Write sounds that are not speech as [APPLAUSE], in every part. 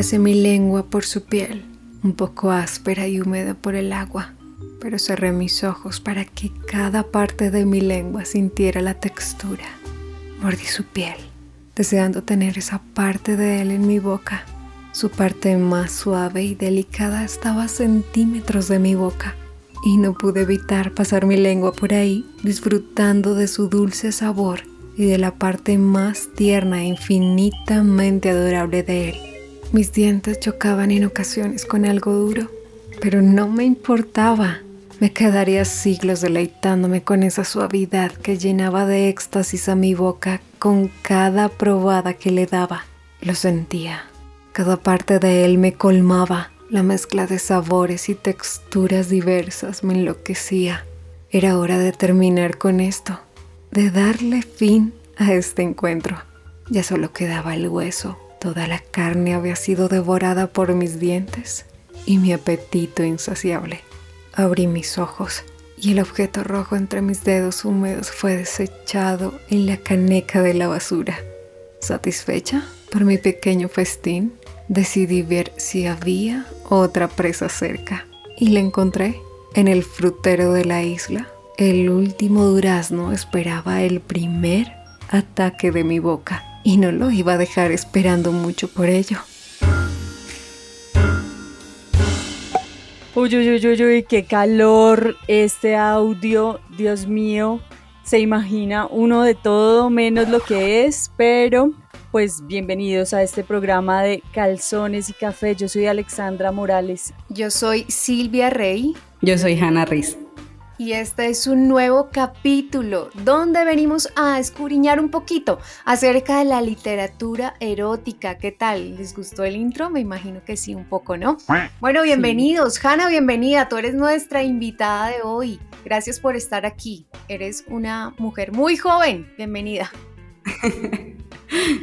Pasé mi lengua por su piel, un poco áspera y húmeda por el agua, pero cerré mis ojos para que cada parte de mi lengua sintiera la textura. Mordí su piel, deseando tener esa parte de él en mi boca. Su parte más suave y delicada estaba a centímetros de mi boca y no pude evitar pasar mi lengua por ahí disfrutando de su dulce sabor y de la parte más tierna e infinitamente adorable de él. Mis dientes chocaban en ocasiones con algo duro, pero no me importaba. Me quedaría siglos deleitándome con esa suavidad que llenaba de éxtasis a mi boca con cada probada que le daba. Lo sentía. Cada parte de él me colmaba la mezcla de sabores y texturas diversas me enloquecía. Era hora de terminar con esto, de darle fin a este encuentro. Ya solo quedaba el hueso. Toda la carne había sido devorada por mis dientes y mi apetito insaciable. Abrí mis ojos y el objeto rojo entre mis dedos húmedos fue desechado en la caneca de la basura. Satisfecha por mi pequeño festín, decidí ver si había otra presa cerca y la encontré en el frutero de la isla. El último durazno esperaba el primer ataque de mi boca y no lo iba a dejar esperando mucho por ello. Uy, uy, uy, uy, uy, qué calor este audio, Dios mío. Se imagina uno de todo menos lo que es, pero pues bienvenidos a este programa de Calzones y Café. Yo soy Alexandra Morales. Yo soy Silvia Rey. Yo soy Hanna Riz. Y este es un nuevo capítulo donde venimos a escudriñar un poquito acerca de la literatura erótica. ¿Qué tal? ¿Les gustó el intro? Me imagino que sí, un poco, ¿no? Bueno, bienvenidos. Hanna, bienvenida. Tú eres nuestra invitada de hoy. Gracias por estar aquí. Eres una mujer muy joven. Bienvenida. [LAUGHS]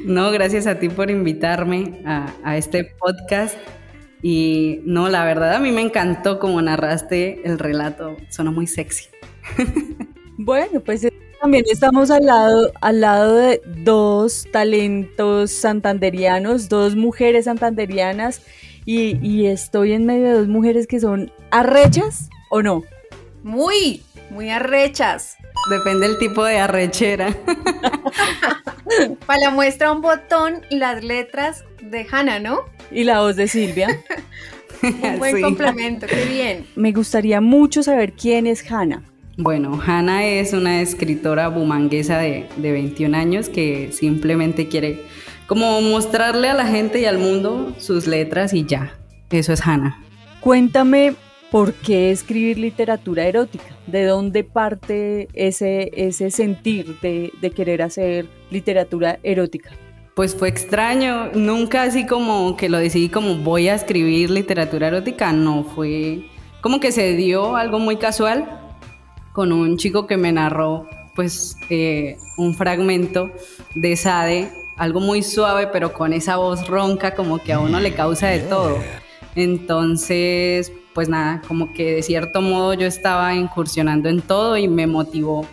No, gracias a ti por invitarme a, este podcast. Y no, la verdad a mí me encantó como narraste el relato, sonó muy sexy. Bueno, pues eh, también estamos al lado, al lado de dos talentos santanderianos, dos mujeres santanderianas, y, y estoy en medio de dos mujeres que son arrechas o no. Muy, muy arrechas. Depende del tipo de arrechera. [LAUGHS] Para la muestra un botón y las letras de Hannah, ¿no? Y la voz de Silvia. [LAUGHS] un buen complemento, qué bien. Me gustaría mucho saber quién es Hannah. Bueno, Hannah es una escritora bumanguesa de, de 21 años que simplemente quiere como mostrarle a la gente y al mundo sus letras y ya. Eso es Hannah. Cuéntame ¿Por qué escribir literatura erótica? ¿De dónde parte ese, ese sentir de, de querer hacer literatura erótica? Pues fue extraño, nunca así como que lo decidí como voy a escribir literatura erótica, no, fue como que se dio algo muy casual con un chico que me narró pues eh, un fragmento de Sade, algo muy suave pero con esa voz ronca como que a uno le causa de todo. Entonces pues nada, como que de cierto modo yo estaba incursionando en todo y me motivó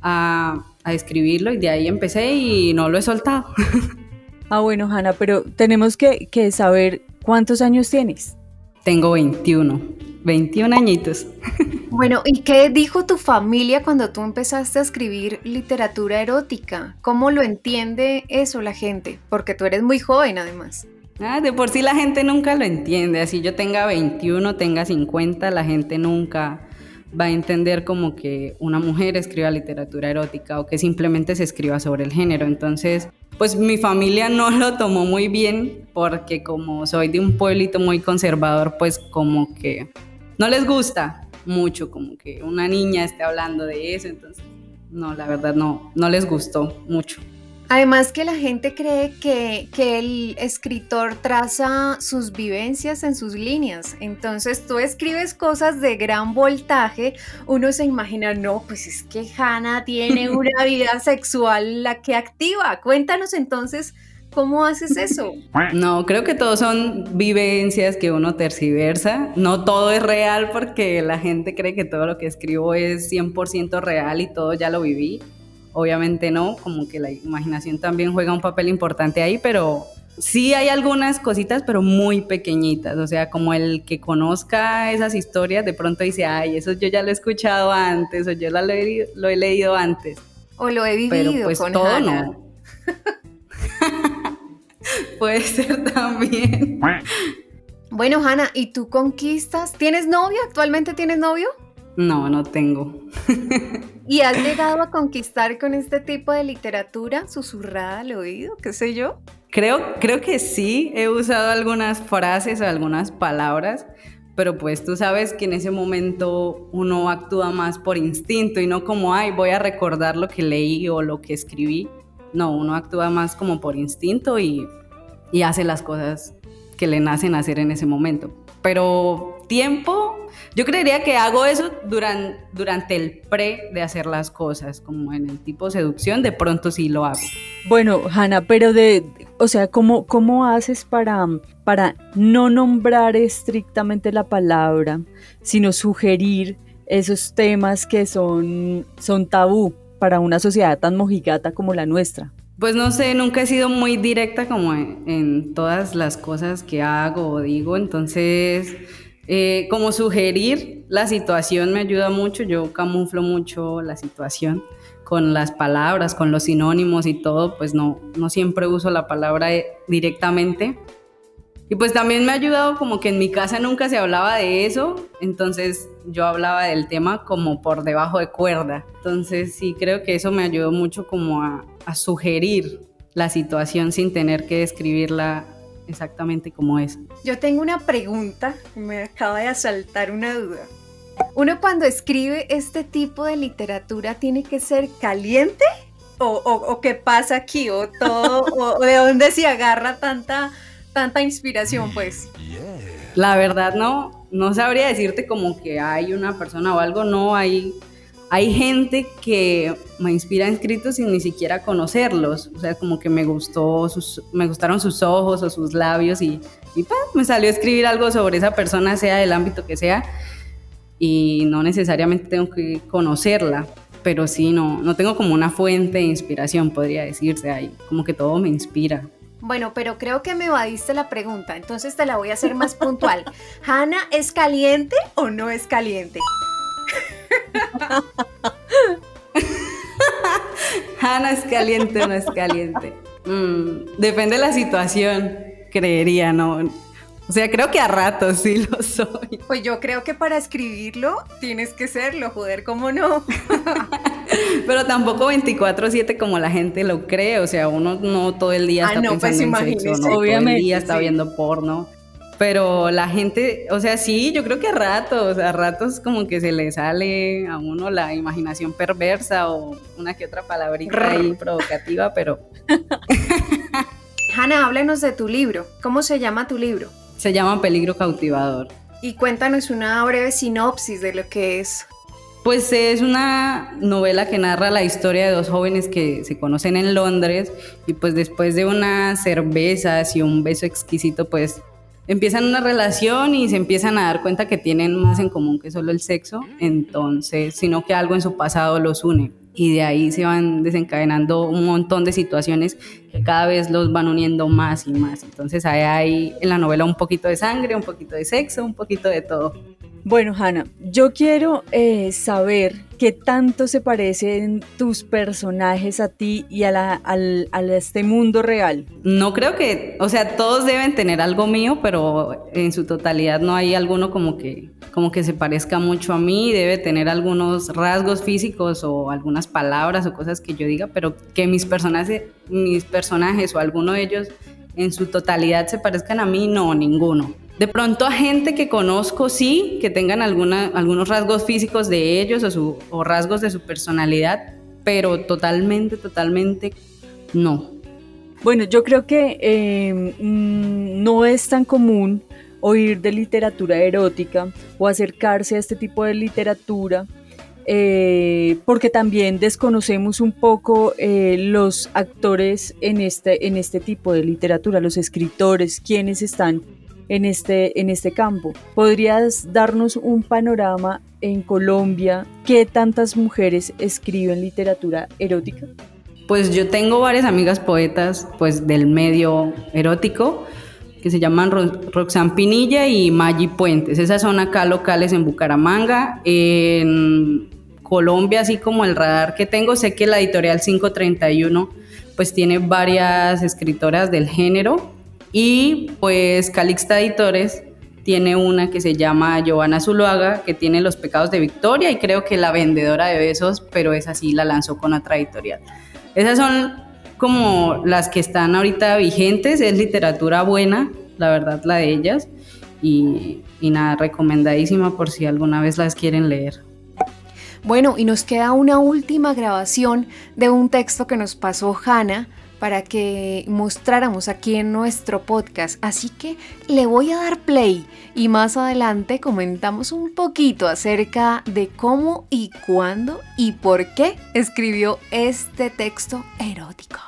a, escribirlo y de ahí empecé y no lo he soltado. [LAUGHS] Ah, bueno, Hanna, pero tenemos que, que saber cuántos años tienes. Tengo 21, 21 añitos. [LAUGHS] Bueno, ¿y qué dijo tu familia cuando tú empezaste a escribir literatura erótica? ¿Cómo lo entiende eso la gente? Porque tú eres muy joven además. Ah, de por sí la gente nunca lo entiende. Así yo tenga 21, tenga 50, la gente nunca va a entender como que una mujer escriba literatura erótica o que simplemente se escriba sobre el género. Entonces, pues mi familia no [LAUGHS] lo tomó muy bien porque como soy de un pueblito muy conservador, pues como que no les gusta mucho como que una niña esté hablando de eso. Entonces, no, la verdad no, no les gustó mucho. Además que la gente cree que, el escritor traza sus vivencias en sus líneas. Entonces tú escribes cosas de gran voltaje, uno se imagina, no, pues es que Hannah tiene [LAUGHS] una vida sexual la que activa. Cuéntanos entonces cómo haces eso. No, creo que todo son vivencias que uno terciversa. No todo es real porque la gente cree que todo lo que escribo es 100% real y todo ya lo viví obviamente no, como que la imaginación también juega un papel importante ahí, pero, sí hay algunas cositas, pero muy pequeñitas. O sea, como el que conozca esas historias, de pronto dice, ay, eso yo ya lo he escuchado antes, o yo lo he, lo he leído antes. O lo he vivido pero pues todo no. [LAUGHS] Puede ser también. Bueno, Hanna, ¿y tú conquistas? ¿Tienes novio? ¿Actualmente tienes novio? No, no tengo. [LAUGHS] ¿Y has llegado a conquistar con este tipo de literatura susurrada al oído? ¿Qué sé yo? Creo, creo que sí, he usado algunas frases o algunas palabras, pero pues tú sabes que en ese momento uno actúa más por instinto y no como, ay, voy a recordar lo que leí o lo que escribí. No, uno actúa más como por instinto y, y hace las cosas que le nacen hacer en ese momento. Pero tiempo, yo creería que hago eso durante, durante el pre de hacer las cosas, como en el tipo seducción, de pronto sí lo hago. Bueno, Hanna, pero de, o sea, ¿cómo, cómo haces para, para no nombrar estrictamente la palabra, sino sugerir esos temas que son, son tabú para una sociedad tan mojigata como la nuestra? Pues no sé, nunca he sido muy directa como en, todas las cosas que hago o digo, entonces eh, como sugerir la situación me ayuda mucho, yo camuflo mucho la situación con las palabras, con los sinónimos y todo, pues no, no siempre uso la palabra eh, directamente, y pues también me ha ayudado como que en mi casa nunca se hablaba de eso, entonces yo hablaba del tema como por debajo de cuerda. Entonces sí creo que eso me ayudó mucho como a, sugerir la situación sin tener que describirla exactamente como es. Yo tengo una pregunta, me acaba de asaltar una duda. ¿Uno cuando escribe este tipo de literatura tiene que ser caliente? ¿O, o, qué pasa aquí? ¿O todo? o de dónde se agarra tanta tanta inspiración, pues? La verdad no, no sabría decirte como que hay una persona o algo, no, hay, hay gente que me inspira escritos sin ni siquiera conocerlos, o sea, como que me gustó, sus, me gustaron sus ojos o sus labios y, y pues, me salió a escribir algo sobre esa persona, sea del ámbito que sea, y no necesariamente tengo que conocerla, pero sí, no, no tengo como una fuente de inspiración, podría decirse, ahí como que todo me inspira. Bueno, pero creo que me evadiste la pregunta, entonces te la voy a hacer más puntual. [LAUGHS] ¿Hanna es caliente o no es caliente? Hanna es caliente o no es caliente. Mm, depende de la situación, creería, ¿no? O sea, creo que a ratos sí lo soy. Pues yo creo que para escribirlo tienes que serlo, joder, ¿cómo no? [LAUGHS] Pero tampoco 24/7 como la gente lo cree, o sea, uno no todo el día ah, está pues pensando en sexo, no todo el día está viendo porno. Pero la gente, o sea, sí, yo creo que a ratos, a ratos como que se le sale a uno la imaginación perversa o una que otra palabrita ahí provocativa, pero... [LAUGHS] Hanna, háblanos de tu libro. ¿Cómo se llama tu libro? Se llama Peligro Cautivador. Y cuéntanos una breve sinopsis de lo que es. Pues es una novela que narra la historia de dos jóvenes que se conocen en Londres y pues después de unas cervezas y un beso exquisito pues empiezan una relación y se empiezan a dar cuenta que tienen más en común que solo el sexo, entonces, sino que algo en su pasado los une y de ahí se van desencadenando un montón de situaciones que cada vez los van uniendo más y más. Entonces hay, hay en la novela un poquito de sangre, un poquito de sexo, un poquito de todo. Bueno, Hanna, yo quiero eh, saber qué tanto se parecen tus personajes a ti y a, la, a este mundo real. No creo que, o sea, todos deben tener algo mío, pero en su totalidad no hay alguno como que, como que se parezca mucho a mí. Debe tener algunos rasgos físicos o algunas palabras o cosas que yo diga, pero que mis personajes, mis personajes o alguno de ellos en su totalidad se parezcan a mí, no, ninguno. De pronto a gente que conozco sí, que tengan algunos rasgos físicos de ellos o, rasgos de su personalidad, pero totalmente, totalmente no. Bueno, yo creo que em, mm, no es tan común oír de literatura erótica o acercarse a este tipo de literatura eh, porque también desconocemos un poco eh, los actores en este, en este tipo de literatura, los escritores, quienes están en este, en este campo. ¿Podrías darnos un panorama en Colombia? ¿Qué tantas mujeres escriben literatura erótica? pues yo tengo varias amigas poetas pues del medio erótico que se llaman Roxanne Pinilla y Maggi Puentes. Esas son acá locales en Bucaramanga. En Colombia, así como el radar que tengo, sé que la editorial 531 pues tiene varias escritoras del género y pues Calixta Editores tiene una que se llama Giovanna Zuluaga, que tiene Los Pecados de Victoria y creo que La Vendedora de Besos, pero esa sí la lanzó con otra editorial. Esas son como las que están ahorita vigentes, es literatura buena, la verdad, la de ellas. Y, y nada, recomendadísima por si alguna vez las quieren leer. Bueno, y nos queda una última grabación de un texto que nos pasó Hanna para que mostráramos aquí en nuestro podcast. Así que le voy a dar play y más adelante comentamos un poquito acerca de cómo y cuándo y por qué escribió este texto erótico.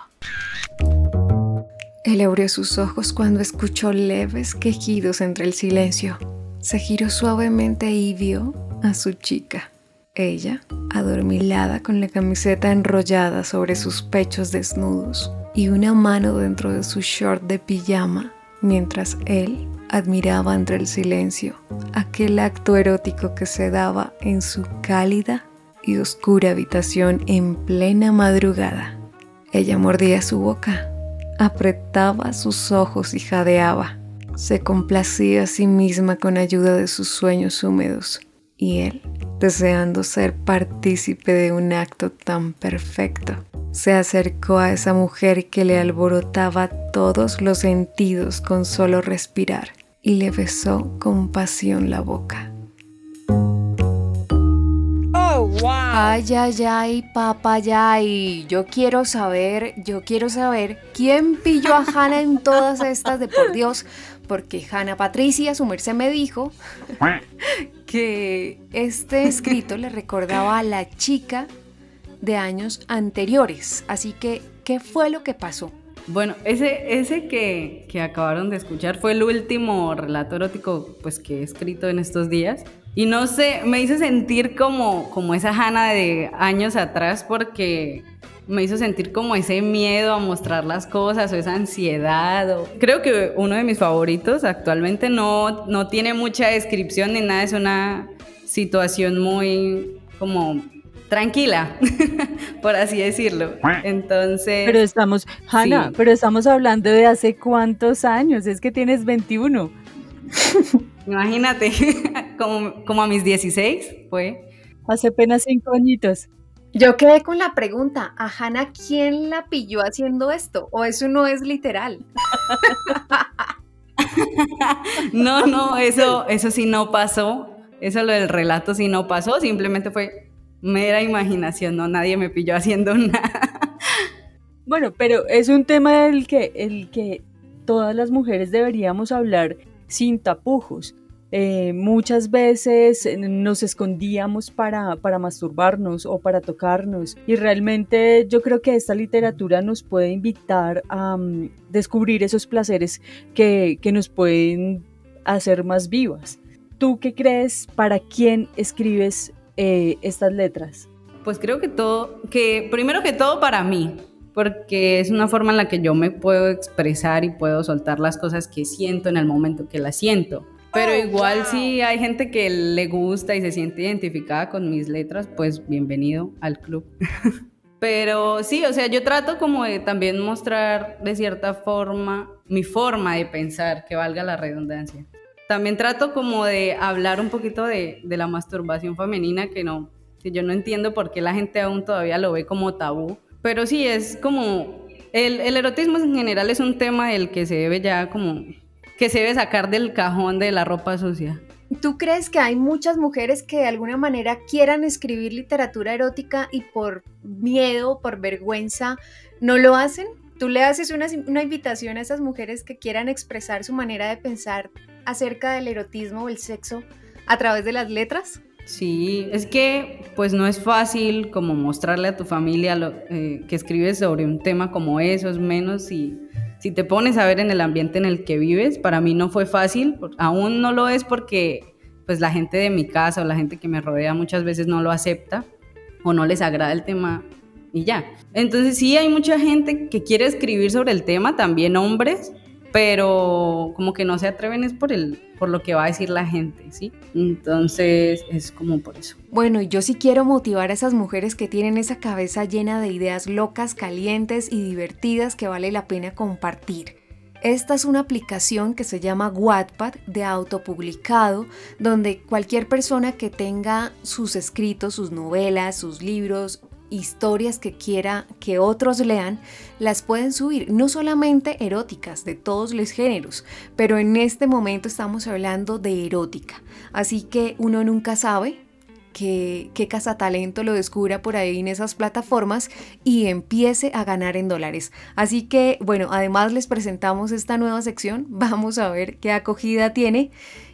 Él abrió sus ojos cuando escuchó leves quejidos entre el silencio. Se giró suavemente y vio a su chica. Ella, adormilada con la camiseta enrollada sobre sus pechos desnudos y una mano dentro de su short de pijama, mientras él admiraba entre el silencio aquel acto erótico que se daba en su cálida y oscura habitación en plena madrugada. Ella mordía su boca, apretaba sus ojos y jadeaba. Se complacía a sí misma con ayuda de sus sueños húmedos y él deseando ser partícipe de un acto tan perfecto. Se acercó a esa mujer que le alborotaba todos los sentidos con solo respirar y le besó con pasión la boca. Oh, wow. Ay, ay, ay, papayay. Yo quiero saber, yo quiero saber quién pilló a Hannah en todas estas de por Dios, porque Hannah Patricia, su merced me dijo [LAUGHS] que este escrito le recordaba a la chica de años anteriores. Así que, ¿qué fue lo que pasó? Bueno, ese, ese que, que, acabaron de escuchar fue el último relato erótico pues, que he escrito en estos días. Y no sé, me hizo sentir como, como esa Hannah de años atrás porque me hizo sentir como ese miedo a mostrar las cosas o esa ansiedad. Creo que uno de mis favoritos actualmente no, no tiene mucha descripción ni nada, es una situación muy como tranquila, [LAUGHS] por así decirlo. Entonces... Pero estamos, Hanna, pero estamos hablando de hace cuántos años, es que tienes 21. [LAUGHS] Imagínate, [LAUGHS] como, como a mis 16 fue. Hace apenas cinco añitos. Yo quedé con la pregunta, ¿a Hannah quién la pilló haciendo esto? ¿O eso no es literal? [LAUGHS] no, no, eso, eso sí no pasó. Eso lo del relato sí no pasó, simplemente fue mera imaginación, no, nadie me pilló haciendo [LAUGHS] nada. Bueno, pero es un tema del que, el que todas las mujeres deberíamos hablar sin tapujos. Eh, muchas veces nos escondíamos para, para masturbarnos o para tocarnos y realmente yo creo que esta literatura nos puede invitar a mm, descubrir esos placeres que, que nos pueden hacer más vivas. ¿Tú qué crees? ¿Para quién escribes eh, estas letras? Pues creo que todo, que primero que todo para mí, porque es una forma en la que yo me puedo expresar y puedo soltar las cosas que siento en el momento que las siento. Pero oh, igual si hay gente que le gusta y se siente identificada con mis letras, pues bienvenido al club. [LAUGHS] Pero sí, o sea, yo trato como de también mostrar de cierta forma mi forma de pensar, que valga la redundancia. También trato como de hablar un poquito de, de la masturbación femenina, que no, que yo no entiendo por qué la gente aún todavía lo ve como tabú. Pero sí, es como, el, el erotismo en general es un tema del que se debe ya como que se debe sacar del cajón de la ropa sucia. ¿Tú crees que hay muchas mujeres que de alguna manera quieran escribir literatura erótica y por miedo, por vergüenza, no lo hacen? ¿Tú le haces una, una, invitación a esas mujeres que quieran expresar su manera de pensar acerca del erotismo o el sexo a través de las letras? Sí, es que pues no es fácil como mostrarle a tu familia lo, eh, que escribes sobre un tema como eso, es menos y si te pones a ver en el ambiente en el que vives, para mí no fue fácil, aún no lo es porque pues la gente de mi casa o la gente que me rodea muchas veces no lo acepta o no les agrada el tema y ya. Entonces sí hay mucha gente que quiere escribir sobre el tema, también hombres, pero como que no se atreven es por el por lo que va a decir la gente, ¿sí? Entonces es como por eso. Bueno, yo sí quiero motivar a esas mujeres que tienen esa cabeza llena de ideas locas, calientes y divertidas que vale la pena compartir. Esta es una aplicación que se llama Wattpad de autopublicado, donde cualquier persona que tenga sus escritos, sus novelas, sus libros historias que quiera que otros lean, las pueden subir, no solamente eróticas, de todos los géneros, pero en este momento estamos hablando de erótica. Así que uno nunca sabe que, qué cazatalento lo descubra por ahí en esas plataformas y empiece a ganar en dólares. Así que, bueno, además les presentamos esta nueva sección, [LAUGHS] vamos a ver qué acogida tiene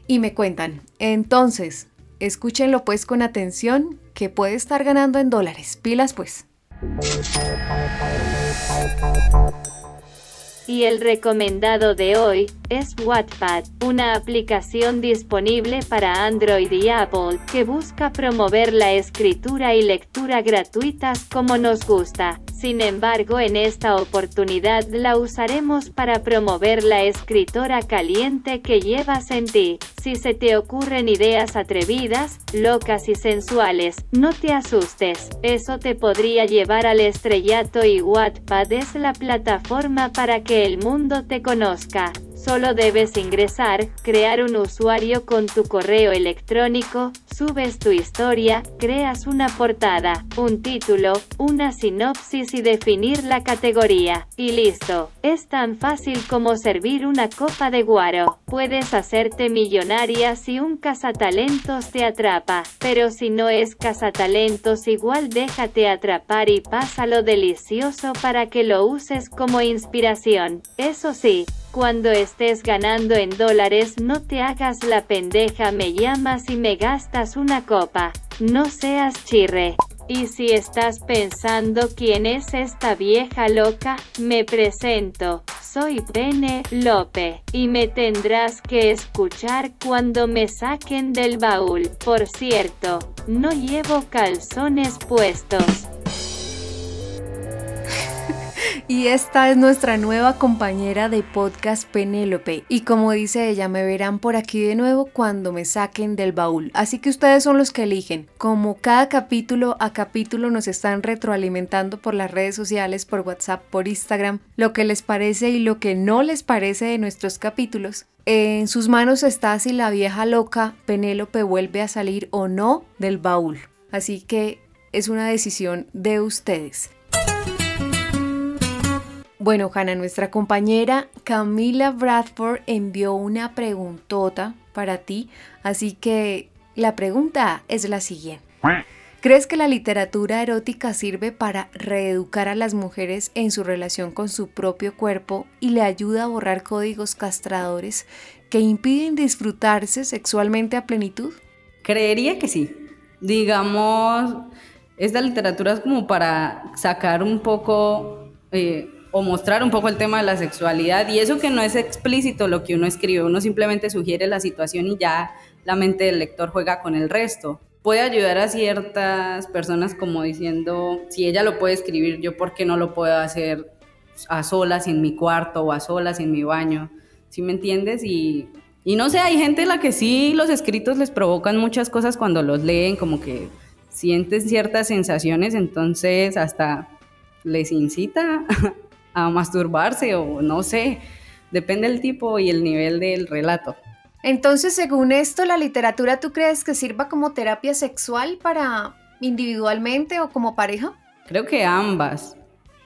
y me cuentan. Entonces, escúchenlo pues con atención que puede estar ganando en dólares. Pilas pues. Y el recomendado de hoy es Wattpad, una aplicación disponible para Android y Apple que busca promover la escritura y lectura gratuitas como nos gusta. Sin embargo, en esta oportunidad la usaremos para promover la escritora caliente que llevas en ti. Si se te ocurren ideas atrevidas, locas y sensuales, no te asustes. Eso te podría llevar al estrellato y Wattpad es la plataforma para que el mundo te conozca. Solo debes ingresar, crear un usuario con tu correo electrónico, subes tu historia, creas una portada, un título, una sinopsis y definir la categoría. Y listo. Es tan fácil como servir una copa de guaro. Puedes hacerte millonaria si un cazatalentos te atrapa. Pero si no es cazatalentos igual déjate atrapar y pásalo delicioso para que lo uses como inspiración. Eso sí, cuando estés ganando en dólares no te hagas la pendeja me llamas y me gastas una copa. No seas chirre. Y si estás pensando quién es esta vieja loca, me presento. Soy Pene Lope. Y me tendrás que escuchar cuando me saquen del baúl. Por cierto, no llevo calzones puestos. Y esta es nuestra nueva compañera de podcast Penélope. Y como dice ella, me verán por aquí de nuevo cuando me saquen del baúl. Así que ustedes son los que eligen. Como cada capítulo a capítulo nos están retroalimentando por las redes sociales, por WhatsApp, por Instagram, lo que les parece y lo que no les parece de nuestros capítulos. En sus manos está si la vieja loca Penélope vuelve a salir o no del baúl. Así que es una decisión de ustedes. Bueno, Hanna, nuestra compañera Camila Bradford envió una preguntota para ti, así que la pregunta es la siguiente. ¿Crees que la literatura erótica sirve para reeducar a las mujeres en su relación con su propio cuerpo y le ayuda a borrar códigos castradores que impiden disfrutarse sexualmente a plenitud? Creería que sí. Digamos, esta literatura es como para sacar un poco eh, o mostrar un poco el tema de la sexualidad y eso que no es explícito lo que uno escribe, uno simplemente sugiere la situación y ya la mente del lector juega con el resto. Puede ayudar a ciertas personas como diciendo, si ella lo puede escribir, yo por qué no lo puedo hacer a solas en mi cuarto o a solas en mi baño, ¿sí me entiendes? Y, y no sé, hay gente a la que sí los escritos les provocan muchas cosas cuando los leen, como que sienten ciertas sensaciones, entonces hasta les incita [LAUGHS] a masturbarse o no sé, depende del tipo y el nivel del relato. Entonces, según esto, la literatura, ¿tú crees que sirva como terapia sexual para individualmente o como pareja? Creo que ambas,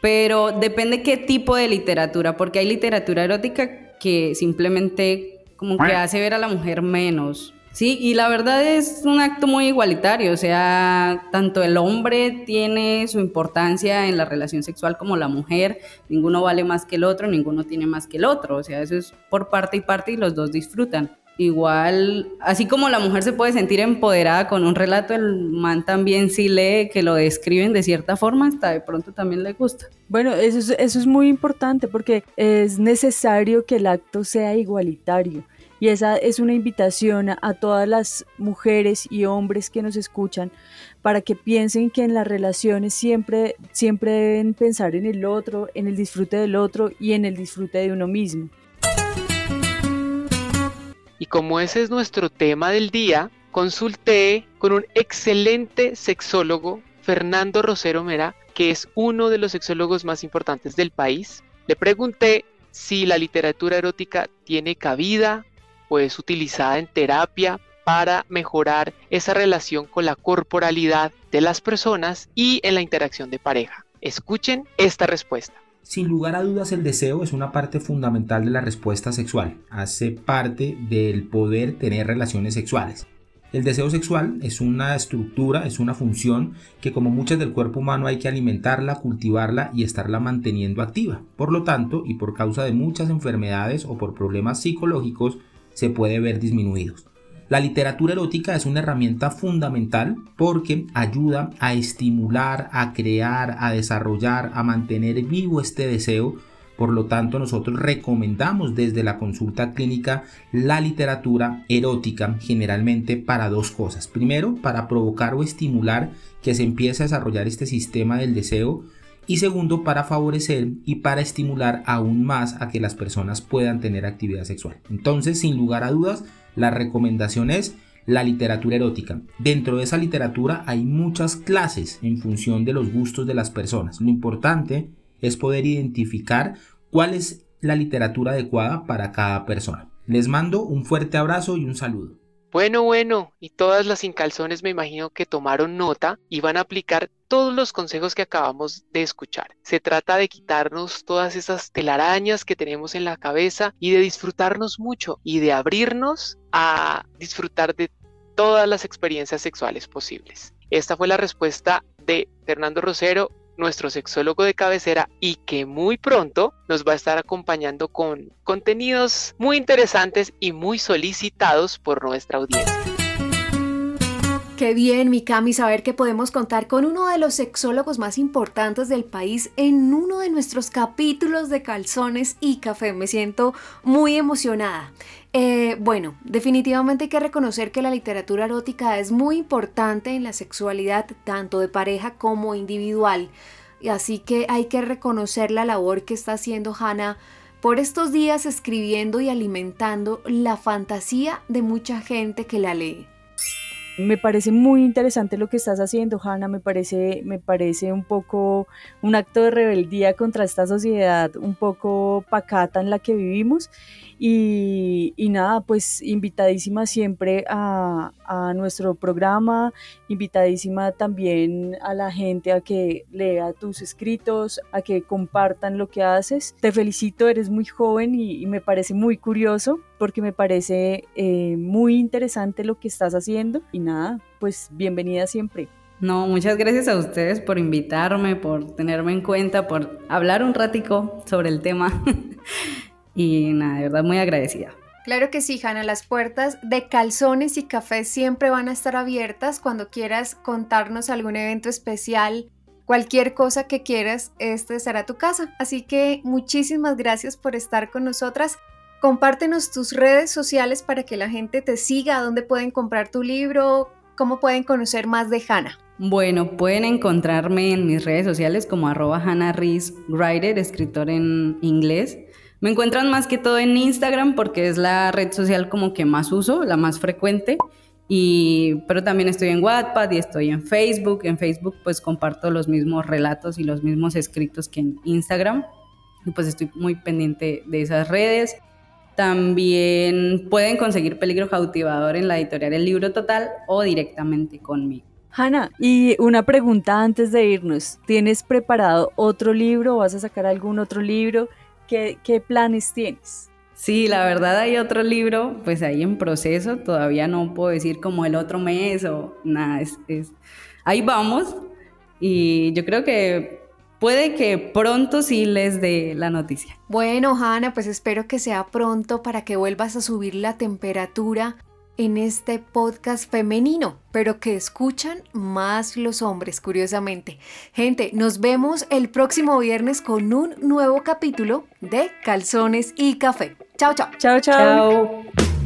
pero depende qué tipo de literatura, porque hay literatura erótica que simplemente como que hace ver a la mujer menos, Sí, y la verdad es un acto muy igualitario, o sea, tanto el hombre tiene su importancia en la relación sexual como la mujer, ninguno vale más que el otro, ninguno tiene más que el otro, o sea, eso es por parte y parte y los dos disfrutan. Igual, así como la mujer se puede sentir empoderada con un relato, el man también sí lee que lo describen de cierta forma, hasta de pronto también le gusta. Bueno, eso es, eso es muy importante porque es necesario que el acto sea igualitario Y esa es una invitación a, todas las mujeres y hombres que nos escuchan para que piensen que en las relaciones siempre, siempre deben pensar en el otro, en el disfrute del otro y en el disfrute de uno mismo. Y como ese es nuestro tema del día, consulté con un excelente sexólogo, Fernando Rosero Mera, que es uno de los sexólogos más importantes del país. Le pregunté si la literatura erótica tiene cabida es utilizada en terapia para mejorar esa relación con la corporalidad de las personas y en la interacción de pareja. Escuchen esta respuesta. Sin lugar a dudas el deseo es una parte fundamental de la respuesta sexual, hace parte del poder tener relaciones sexuales. El deseo sexual es una estructura, es una función que como muchas del cuerpo humano hay que alimentarla, cultivarla y estarla manteniendo activa. Por lo tanto, y por causa de muchas enfermedades o por problemas psicológicos, se puede ver disminuidos. La literatura erótica es una herramienta fundamental porque ayuda a estimular, a crear, a desarrollar, a mantener vivo este deseo. Por lo tanto, nosotros recomendamos desde la consulta clínica la literatura erótica generalmente para dos cosas. Primero, para provocar o estimular que se empiece a desarrollar este sistema del deseo y segundo para favorecer y para estimular aún más a que las personas puedan tener actividad sexual. Entonces, sin lugar a dudas, la recomendación es la literatura erótica. Dentro de esa literatura hay muchas clases en función de los gustos de las personas. Lo importante es poder identificar cuál es la literatura adecuada para cada persona. Les mando un fuerte abrazo y un saludo. Bueno, bueno, y todas las incalzones me imagino que tomaron nota y van a aplicar todos los consejos que acabamos de escuchar. Se trata de quitarnos todas esas telarañas que tenemos en la cabeza y de disfrutarnos mucho y de abrirnos a disfrutar de todas las experiencias sexuales posibles. Esta fue la respuesta de Fernando Rosero nuestro sexólogo de cabecera y que muy pronto nos va a estar acompañando con contenidos muy interesantes y muy solicitados por nuestra audiencia. Qué bien, Mikami, saber que podemos contar con uno de los sexólogos más importantes del país en uno de nuestros capítulos de calzones y café. Me siento muy emocionada. Eh, bueno, definitivamente hay que reconocer que la literatura erótica es muy importante en la sexualidad tanto de pareja como individual. Así que hay que reconocer la labor que está haciendo Hannah por estos días escribiendo y alimentando la fantasía de mucha gente que la lee. Me parece muy interesante lo que estás haciendo, Hanna. Me parece, me parece un poco un acto de rebeldía contra esta sociedad un poco pacata en la que vivimos. Y, nada, pues invitadísima siempre a, a, nuestro programa, invitadísima también a la gente a que lea tus escritos, a que compartan lo que haces. Te felicito, eres muy joven y, me parece muy curioso porque me parece eh, muy interesante lo que estás haciendo. Y nada, pues bienvenida siempre. No, muchas gracias a ustedes por invitarme, por tenerme en cuenta, por hablar un ratico sobre el tema. [LAUGHS] y nada, de verdad muy agradecida. Claro que sí, Hanna, las puertas de calzones y café siempre van a estar abiertas cuando quieras contarnos algún evento especial, cualquier cosa que quieras, este será tu casa. Así que muchísimas gracias por estar con nosotras. Compártenos tus redes sociales para que la gente te siga, dónde pueden comprar tu libro, cómo pueden conocer más de Hanna. Bueno, pueden encontrarme en mis redes sociales como arroba Hannah Reese Writer, escritor en inglés. Me encuentran más que todo en Instagram porque es la red social como que más uso, la más frecuente. Y, pero también estoy en Wattpad y estoy en Facebook. En Facebook pues comparto los mismos relatos y los mismos escritos que en Instagram. Y pues estoy muy pendiente de esas redes. También pueden conseguir Peligro Cautivador en la editorial El Libro Total o directamente conmigo. Hanna, y una pregunta antes de irnos. ¿Tienes preparado otro libro? ¿Vas a sacar algún otro libro? ¿Qué, planes tienes? Sí, la verdad hay otro libro, pues ahí en proceso, todavía no puedo decir como el otro mes o nada, es, ahí vamos y yo creo que puede que pronto sí les dé la noticia. Bueno, Hanna, pues espero que sea pronto para que vuelvas a subir la temperatura en este podcast femenino, pero que escuchan más los hombres, curiosamente. Gente, nos vemos el próximo viernes con un nuevo capítulo de Calzones y Café. Chao, chao. Chao, chao.